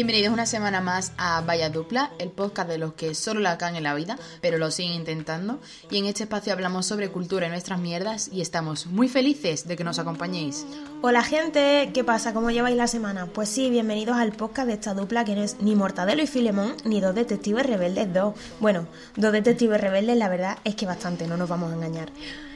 Bienvenidos una semana más a Vaya Dupla, el podcast de los que solo la cagan en la vida, pero lo siguen intentando. Y en este espacio hablamos sobre cultura y nuestras mierdas y estamos muy felices de que nos acompañéis. Hola gente, ¿qué pasa? ¿Cómo lleváis la semana? Pues sí, bienvenidos al podcast de esta dupla que no es ni Mortadelo y Filemón, ni dos detectives rebeldes dos. Bueno, dos detectives rebeldes la verdad es que bastante, no nos vamos a engañar.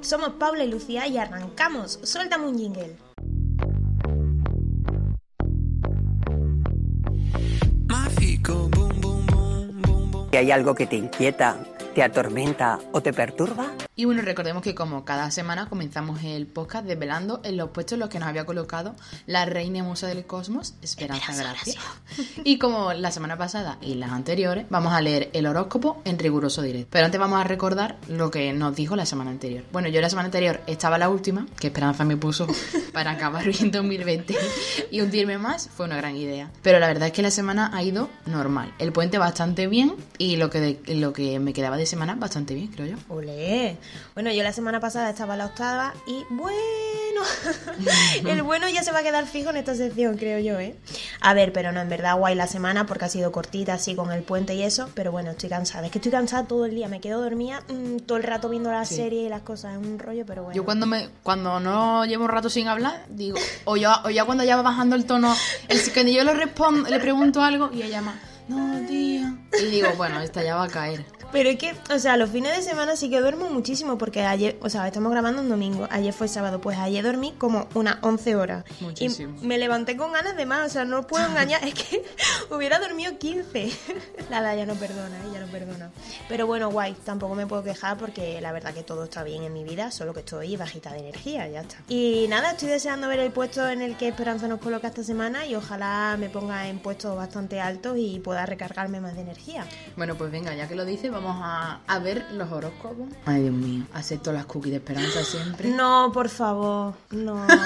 Somos Paula y Lucía y arrancamos. Suéltame un jingle. Hay algo que te inquieta, te atormenta o te perturba, Y bueno, recordemos que como cada semana comenzamos el podcast desvelando en los puestos en los que nos había colocado la reina musa del cosmos, Esperanza Gracia. Y como la semana pasada y las anteriores, vamos a leer el horóscopo en riguroso directo. Pero antes vamos a recordar lo que nos dijo la semana anterior. Bueno, yo la semana anterior estaba la última, que Esperanza me puso para acabar bien 2020 y hundirme más, fue una gran idea. Pero la verdad es que la semana ha ido normal. El puente bastante bien y lo que, de- lo que me quedaba de semana bastante bien, creo yo. Olé. Bueno, yo la semana pasada estaba en la octava y bueno, el bueno ya se va a quedar fijo en esta sección, creo yo, ¿eh? A ver, pero no, en verdad guay la semana porque ha sido cortita, así con el puente y eso, pero bueno, estoy cansada. Es que estoy cansada todo el día, me quedo dormida mm, todo el rato viendo la Sí. serie y las cosas, es un rollo, pero bueno. Yo cuando me cuando no llevo un rato sin hablar, digo, o ya, o ya cuando ya va bajando el tono, el, cuando yo le respondo, le pregunto algo y ella llama, no, tía. Y digo, bueno, esta ya va a caer. Pero es que, o sea, los fines de semana sí que duermo muchísimo porque ayer, o sea, estamos grabando un domingo, ayer fue sábado, pues ayer dormí como unas 11 horas. Muchísimo. Y me levanté con ganas de más, o sea, no puedo engañar, es que hubiera dormido 15. La la ya no perdona, ya no perdona. Pero bueno, guay, tampoco me puedo quejar porque la verdad que todo está bien en mi vida, solo que estoy bajita de energía, ya está. Y nada, estoy deseando ver el puesto en el que Esperanza nos coloca esta semana y ojalá me ponga en puestos bastante altos y pueda recargarme más de energía. Bueno, pues venga, ya que lo dice, vamos a, a ver los horóscopos. Ay, Dios mío, acepto las cookies de esperanza siempre. No, por favor, no.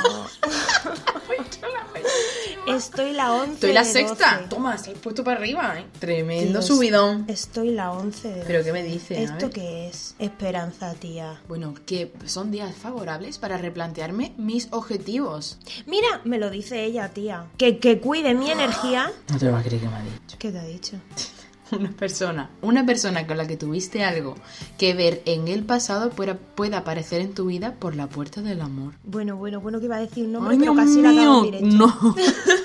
Estoy la 11 Estoy la de sexta. 12. Toma, se ha puesto para arriba, ¿eh? Tremendo Dios, subidón. Estoy la 11 de ¿Pero 12. qué me dice? A ¿Esto qué es? Esperanza, tía. Bueno, que son días favorables para replantearme mis objetivos. Mira, me lo dice ella, tía. Que, que cuide mi energía. No te lo vas a creer que me ha dicho. ¿Qué te ha dicho? Una persona, una persona con la que tuviste algo que ver en el pasado pueda, pueda aparecer en tu vida por la puerta del amor. Bueno, bueno, bueno que iba a decir un nombre, Ay, pero Dios casi acabo. No.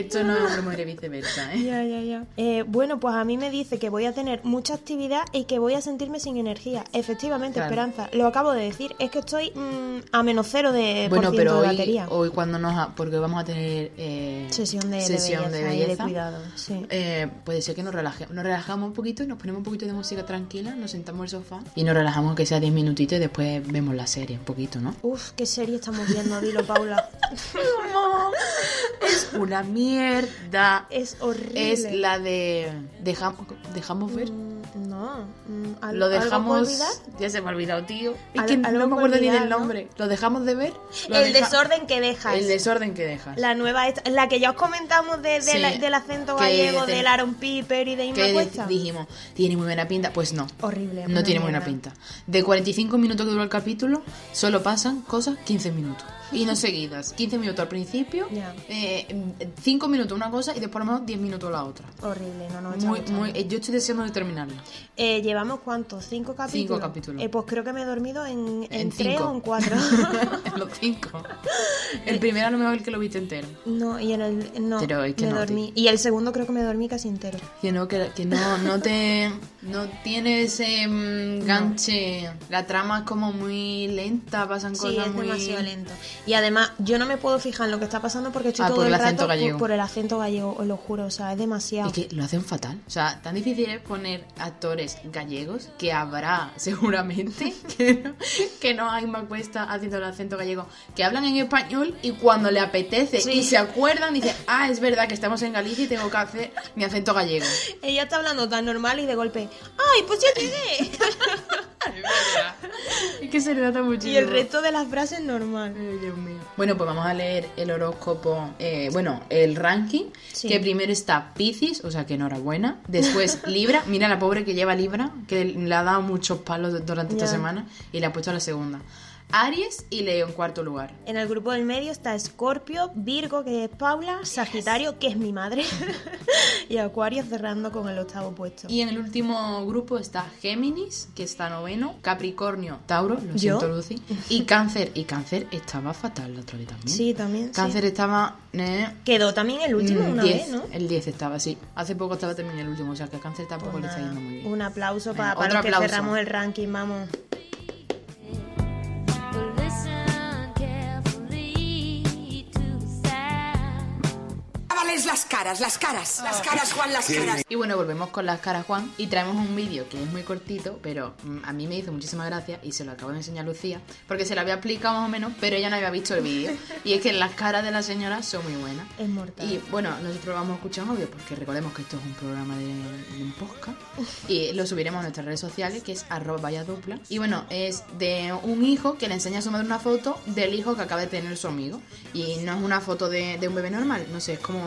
esto, no es y viceversa, ¿eh? Ya, ya, ya. Eh, bueno, pues a mí me dice que voy a tener mucha actividad y que voy a sentirme sin energía. Efectivamente, Claro. Esperanza, lo acabo de decir. Es que estoy mm, a menos cero de por Bueno, ciento pero de hoy, batería. hoy cuando nos... ha- porque vamos a tener... eh, Sesión de, de sesión de belleza y belleza. de cuidado, sí. Eh, puede ser que nos relajemos, nos relajamos un poquito nos ponemos un poquito de música tranquila, nos sentamos en el sofá y nos relajamos que sea 10 minutitos y después vemos la serie un poquito, ¿no? Uf, qué serie estamos viendo, dilo, Paula. una mierda. Es horrible. Es la de dejamos dejamos ver. Mm, No. mm, ¿al- Lo dejamos. Ya se me ha olvidado, tío. Es que no me acuerdo ni del ¿no? nombre. Lo dejamos de ver. El deja- desorden que dejas. El desorden que dejas. La nueva, la que ya os comentamos de, de Sí. la- del acento gallego, te- del Aaron Piper y de Inma Cuesta. dijimos, tiene muy buena pinta. Pues no. Horrible. No tiene buena mierda. pinta. De 45 minutos que duró el capítulo, solo pasan cosas 15 minutos. Y no seguidas. 15 minutos al principio, Ya. 5 minutos una cosa y después menos 10 minutos la otra. Horrible, no, no, Muy, muy, eh, yo estoy deseando de terminarla. Eh, ¿Llevamos cuántos? ¿Cinco capítulos? capítulos. Eh, pues creo que me he dormido en, en, En tres cinco. o en cuatro. en los 5. El primero a lo mejor el que lo viste entero. no, y en el... No, Pero es que me no, dormí. Y el segundo creo que me dormí casi entero. Que no, que, que no, no te. No tiene ese mm, ganche. La trama es como muy lenta, pasan Sí, cosas es muy. demasiado lento. Y además, yo no me puedo fijar en lo que está pasando porque estoy Ah, todo por el el acento rato gallego. Por, por el acento gallego, os lo juro. O sea, es demasiado. Es que lo hacen fatal. O sea, tan difícil es poner actores gallegos que habrá seguramente que no, que no hay más cuesta haciendo el acento gallego. Que hablan en español y cuando le apetece Sí. y se acuerdan, dice, ah, es verdad que estamos en Galicia y tengo que hacer mi acento gallego. Ella está hablando tan normal y de golpe, ¡ay, pues ya llegué! Es que se le nota muchísimo. Y el resto de las frases normal. Bueno, pues vamos a leer el horóscopo, eh, bueno, el ranking, Sí. que primero está Piscis, o sea que enhorabuena, después Libra, mira la pobre que lleva Libra, que le ha dado muchos palos durante esta semana y le ha puesto a la segunda. Aries y Leo en cuarto lugar. En el grupo del medio está Escorpio, Virgo, que es Paula, Sagitario, que es mi madre, y Acuario cerrando con el octavo puesto. Y en el último grupo está Géminis, que está noveno, Capricornio, Tauro, lo ¿Yo? siento Lucy, y Cáncer, y Cáncer estaba fatal la otra vez también. Sí, también. sí. Cáncer estaba... eh, Quedó también el último mm, una 10, vez, ¿no? El 10 estaba, sí. Hace poco estaba también el último, o sea que a Cáncer tampoco Pues le está yendo muy bien. Un aplauso para, los que aplauso. cerramos el ranking, vamos. Lávales las caras, las caras, las caras, Juan, las caras. Y bueno, volvemos con las caras Juan y traemos un vídeo que es muy cortito, pero mm, a mí me hizo muchísima gracia y se lo acabo de enseñar a Lucía, porque se lo había explicado más o menos, pero ella no había visto el vídeo. Y es que las caras de la señora son muy buenas. Es mortal. Y bueno, nosotros lo vamos a escuchar en audio porque recordemos que esto es un programa de, de un podcast y lo subiremos a nuestras redes sociales que es arroba vaya dupla. Y bueno, es de un hijo que le enseña a su madre una foto del hijo que acaba de tener su amigo. Y no es una foto de, de un bebé normal, no sé, es como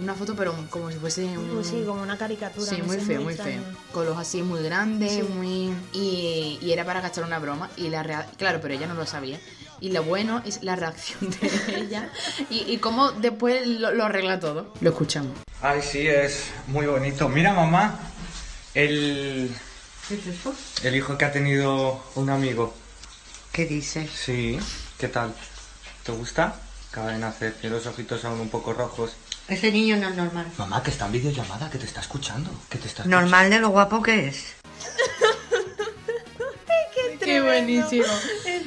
una foto pero como si fuese un... Sí, como una caricatura. Sí, no muy feo, muy feo. Con los así muy grandes, Sí. muy... Y, y era para gastar una broma. Y la rea- Claro, pero ella no lo sabía. Y lo bueno es la reacción de ella y, y cómo después lo, lo arregla todo. Lo escuchamos. Ay, sí, es muy bonito. Mira, mamá, el, el hijo que ha tenido un amigo. ¿Qué dices? Sí, ¿qué tal? ¿Te gusta? Acaba de nacer, tiene los ojitos aún un poco rojos. Ese niño no es normal. Mamá, que está en videollamada, que te está escuchando. Que te está Normal de lo guapo que es. Qué buenísimo.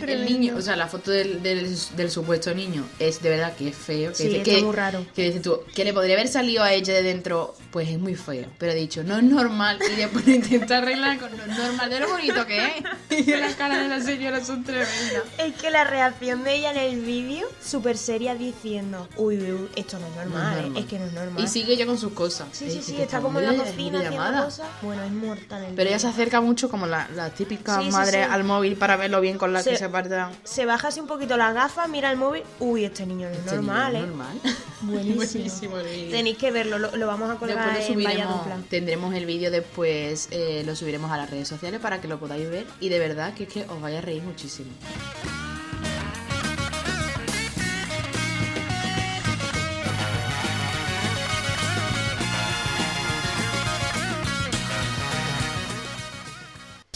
Es El niño, o sea, la foto del, del, del supuesto niño es de verdad que es feo. Que Sí, dice está que, muy raro. Que dices tú, que le podría haber salido a ella de dentro, pues es muy feo. Pero ha dicho, no es normal. Y después lo intenta arreglar con no es normal de lo bonito que es. Y las caras de la señora son tremendas. Es que la reacción de ella en el vídeo, súper seria, diciendo: Uy, uy, uy, esto no es normal, No es ¿eh? es que no es normal. Y sigue ella con sus cosas. Sí, sí, dice sí, está como en la cocina haciendo cosas. Bueno, es mortal el Pero ella se acerca mucho como la, la típica Sí, madre sí. al móvil para verlo bien con la que Se- se aparta. Se baja así un poquito las gafas, mira el móvil. Uy, este niño no es Este normal, niño ¿eh? es normal. Buenísimo. Buenísimo. Tenéis que verlo, lo, lo vamos a colgar Después lo en Vaya subiremos, Dupla. tendremos el vídeo después, eh, lo subiremos a las redes sociales para que lo podáis ver y de verdad que es que os vaya a reír muchísimo.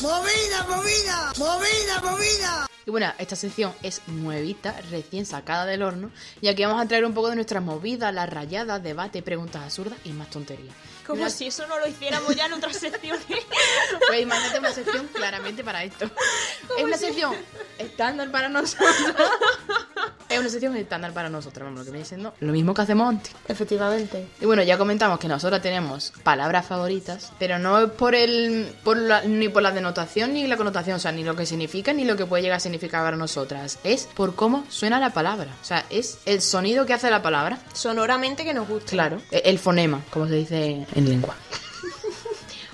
¡Movida, movida! ¡Movida, movida! Y bueno, esta sección es nuevita, recién sacada del horno y aquí vamos a traer un poco de nuestras movidas, las rayadas, debate, preguntas absurdas y más tonterías. Como Una- si eso no lo hiciéramos ya en otras secciones. Pues imagínate una sección claramente para esto. Es una sección estándar para nosotros. Es una sección estándar para nosotros, vamos, lo que me diciendo. Lo mismo que hacemos antes. Efectivamente. Y bueno, ya comentamos que nosotros tenemos palabras favoritas, pero no es por el por la- ni por la denotación ni la connotación, o sea, ni lo que significa ni lo que puede llegar a significar para nosotras. Es por cómo suena la palabra. O sea, es el sonido que hace la palabra. Sonoramente que nos gusta. Claro, e- el fonema, como se dice en lengua.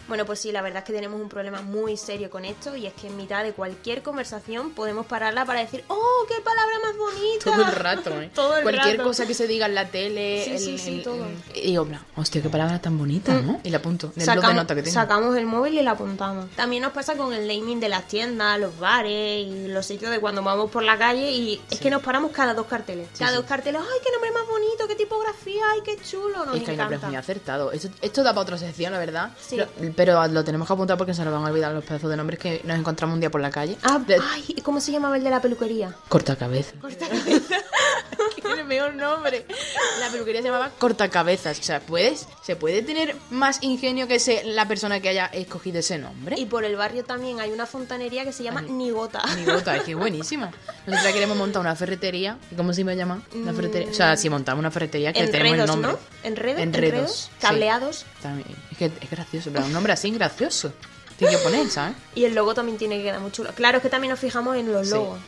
Bueno, pues sí, la verdad es que tenemos un problema muy serio con esto y es que en mitad de cualquier conversación podemos pararla para decir, ¡oh, qué palabra más bonita! Todo el rato, ¿eh? Todo el Cualquier rato. cosa que se diga en la tele. Sí, el- sí, sí, el- todo. el- y digo, "Bla, hostia, qué palabra tan bonita, ¿no? Y la apunto. Del blog de Sacamos, nota que tengo. sacamos el móvil y la apuntamos. También nos pasa con el naming de las tiendas, los bares y los sitios de cuando vamos por la calle y es que nos paramos cada dos carteles. cada dos carteles, ¡ay, qué nombre más bonito! ¡Qué tipografía! ¡Ay, qué chulo! Nos es que hay nombres encanta. muy acertados. Esto, esto da para otra sección, la verdad. Sí. Lo- pero lo tenemos que apuntar porque se nos van a olvidar los pedazos de nombres que nos encontramos un día por la calle. Ah, De- ay, ¿cómo se llamaba el de la peluquería? Cortacabezas. Tiene el mejor nombre. La peluquería se llamaba Cortacabezas. O sea, ¿puedes? ¿Se puede tener más ingenio que ese, la persona que haya escogido ese nombre? Y por el barrio también hay una fontanería que se llama Ay. Nigota. Mi gota, es que es buenísima. Nosotros queremos montar una ferretería. ¿Y cómo se iba a llamar? Una ferretería. O sea, si montamos una ferretería que tenemos el nombre. ¿no? Enredos, Enredos. enredos, sí. cableados. También. Es que es gracioso, pero un nombre así gracioso. Tiene que poner, ¿sabes? Y el logo también tiene que quedar muy chulo. Claro, es que también nos fijamos en los Sí. logos.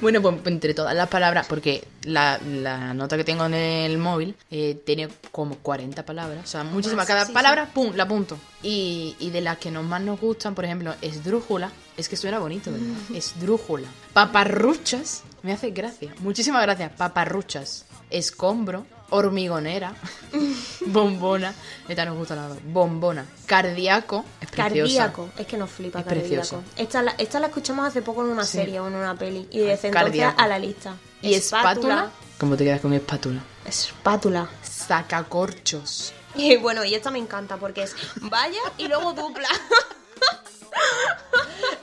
Bueno, pues entre todas las palabras, porque la, la nota que tengo en el móvil eh, tiene como 40 palabras, o sea, muchísimas. Cada sí, palabra, pum, la apunto. Y, y de las que nos más nos gustan, por ejemplo, esdrújula. Es que suena bonito, ¿verdad? Esdrújula. Paparruchas. Me hace gracia. Muchísimas gracias. Paparruchas. Escombro. Hormigonera. bombona. Esta nos gusta la Bombona. Cardíaco. Es preciosa. Cardíaco, es que nos flipa Es cardíaco. Esta la, esta la escuchamos hace poco en una Sí. serie o en una peli. Y desde entonces a la lista. Y espátula. ¿Cómo te quedas con espátula? Espátula. Sacacorchos. Y bueno, y esta me encanta porque es vaya y luego dupla.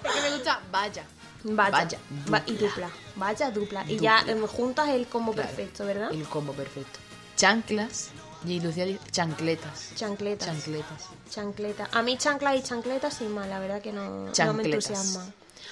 Es que me gusta vaya. Vaya. Vaya, Va- y dupla. dupla. Vaya, dupla. Y Dupla. ya juntas el combo Claro. perfecto, ¿verdad? El combo perfecto. Chanclas. Y Lucía dice chancletas. Chancletas. Chancletas. Chancleta. A mí chanclas y chancletas sin más, la verdad que no, no me entusiasma.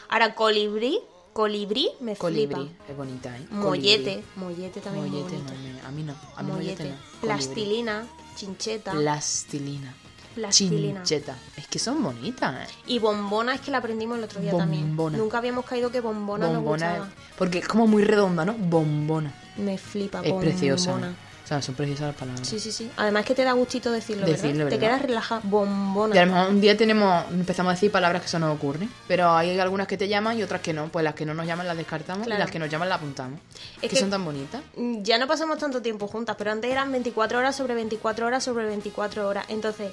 Ahora, colibrí. Colibrí me Colibrí. flipa. Es bonita, ¿eh? Mollete. Mollete también Mollete muy no, a mí no. A mí mollete, Mollete. no. Colibrí. Plastilina. Chincheta. Plastilina. Plastilina. Chincheta. Es que son bonitas, ¿eh? Y bombona es que la aprendimos el otro día también. Bombona. Nunca habíamos caído que bombona, Bombona. nos gustaba. Porque es como muy redonda, ¿no? Bombona. Me flipa Es preciosa. bombona. ¿no? O sea, son preciosas las palabras. Sí, sí, sí. Además que te da gustito decirlo, Decirlo, ¿verdad? Te quedas relajado. Bombona. Y a lo mejor un día tenemos, empezamos a decir palabras que se nos ocurren. Pero hay algunas que te llaman y otras que no. Pues las que no nos llaman las descartamos Claro. y las que nos llaman las apuntamos. Es que, que- son tan bonitas. Mm, Ya no pasamos tanto tiempo juntas, pero antes eran 24 horas sobre 24 horas sobre 24 horas. Entonces,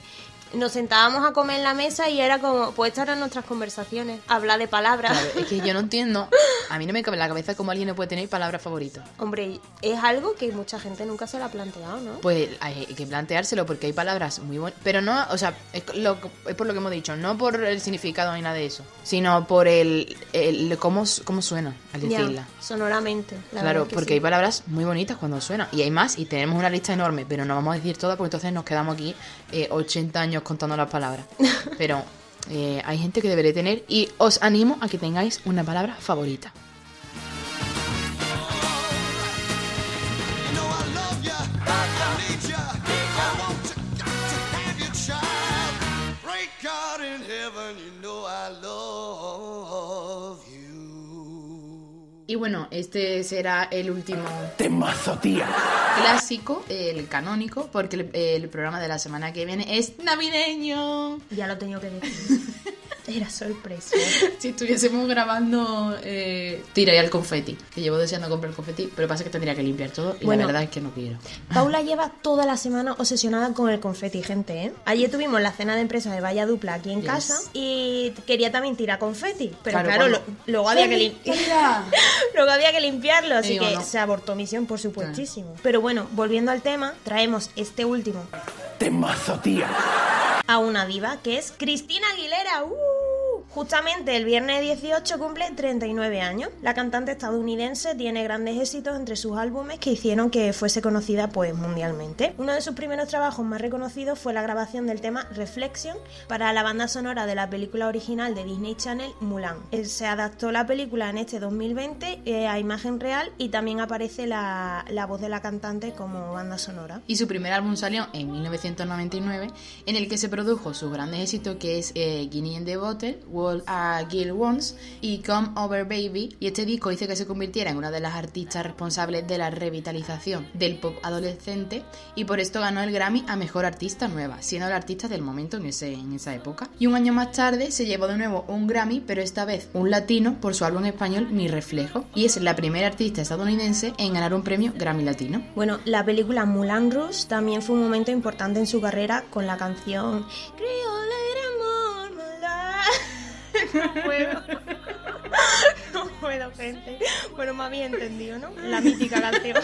nos sentábamos a comer en la mesa y era como, pues estas eran nuestras conversaciones. Hablar de palabras. Claro, es que yo no entiendo. A mí no me cabe en la cabeza cómo alguien no puede tener palabras favoritas. Hombre, es algo que mucha gente nunca se lo ha planteado, ¿no? Pues hay que planteárselo porque hay palabras muy buenas. Pero no, o sea, es, lo- es por lo que hemos dicho, no por el significado ni nada de eso, sino por el, el cómo, cómo suena al Ya, decirla. sonoramente. la Claro, porque sí. hay palabras muy bonitas cuando suenan. Y hay más, y tenemos una lista enorme, pero no vamos a decir todas porque entonces nos quedamos aquí eh, 80 años contando las palabras. Pero eh, hay gente que debería tener y os animo a que tengáis una palabra favorita. Y bueno, este será el último Temazo, tía. clásico, el canónico, porque el, el programa de la semana que viene es navideño. Ya lo he tenido que decir. Era sorpresa. Si estuviésemos grabando, eh, tiraría el confeti, que llevo deseando comprar el confeti, pero pasa que tendría que limpiar todo y Bueno. la verdad es que no quiero. Paula lleva toda la semana obsesionada con el confeti, gente, ¿eh? Ayer tuvimos la cena de empresa de Valla Dupla aquí en Yes. casa y quería también tirar confeti, pero Claro, claro, cuando- lo- luego, había que lim- luego había que limpiarlo, así Digo, que no. se abortó misión, por supuestísimo. Pero bueno, volviendo al tema, traemos este último Temazo, tía. A una diva que es Cristina Aguilera. ¡Uh! Justamente el viernes 18 cumple 39 años. La cantante estadounidense tiene grandes éxitos entre sus álbumes que hicieron que fuese conocida pues mundialmente. Uno de sus primeros trabajos más reconocidos fue la grabación del tema Reflection para la banda sonora de la película original de Disney Channel Mulan. Eh, Se adaptó la película en este 2020 eh, a imagen real y también aparece la, la voz de la cantante como banda sonora. Y su primer álbum salió en 1999, en el que se produjo sus grandes éxitos, que es eh, Guinea in the Bottle, A Girl Wants y Come Over Baby. Y este disco hizo que se convirtiera en una de las artistas responsables de la revitalización del pop adolescente y por esto ganó el Grammy a Mejor Artista Nueva, siendo la artista del momento en, ese, en esa época. Y un año más tarde se llevó de nuevo un Grammy, pero esta vez un latino por su álbum español Mi Reflejo. Y es la primera artista estadounidense en ganar un premio Grammy Latino. Bueno, la película Mulan Rouge también fue un momento importante en su carrera con la canción marmalade. No puedo. No puedo, gente. Bueno, me había entendido, ¿no? La mítica canción.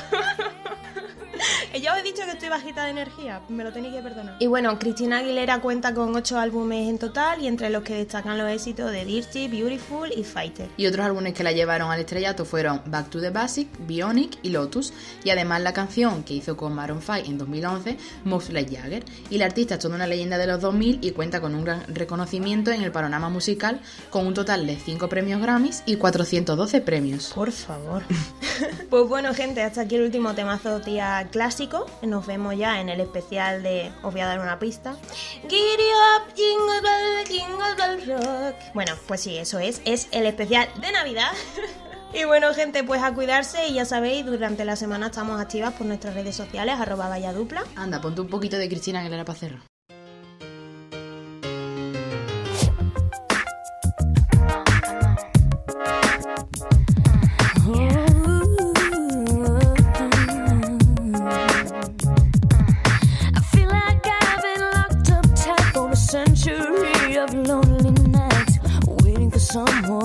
Ya os he dicho que estoy bajita de energía, me lo tenéis que perdonar. Y bueno, Cristina Aguilera cuenta con ocho álbumes en total y entre los que destacan los éxitos de Dirty, Beautiful y Fighter. Y otros álbumes que la llevaron al estrellato fueron Back to the Basic, Bionic y Lotus. Y además la canción que hizo con Maroon 5 en 2011, Moves Like Jagger. Y la artista es toda una leyenda de los 2000 y cuenta con un gran reconocimiento en el panorama musical con un total de 5 premios Grammys y 412 premios. Por favor. pues bueno, gente, hasta aquí el último temazo tía clásico. nos vemos ya en el especial de... Os voy a dar una pista. Up, jingle bell, jingle bell rock. Bueno, pues sí, eso es. Es el especial de Navidad. Y bueno, gente, pues a cuidarse y ya sabéis, durante la semana estamos activas por nuestras redes sociales, arroba valladupla. Anda, ponte un poquito de Cristina Aguilera para cerrar. someone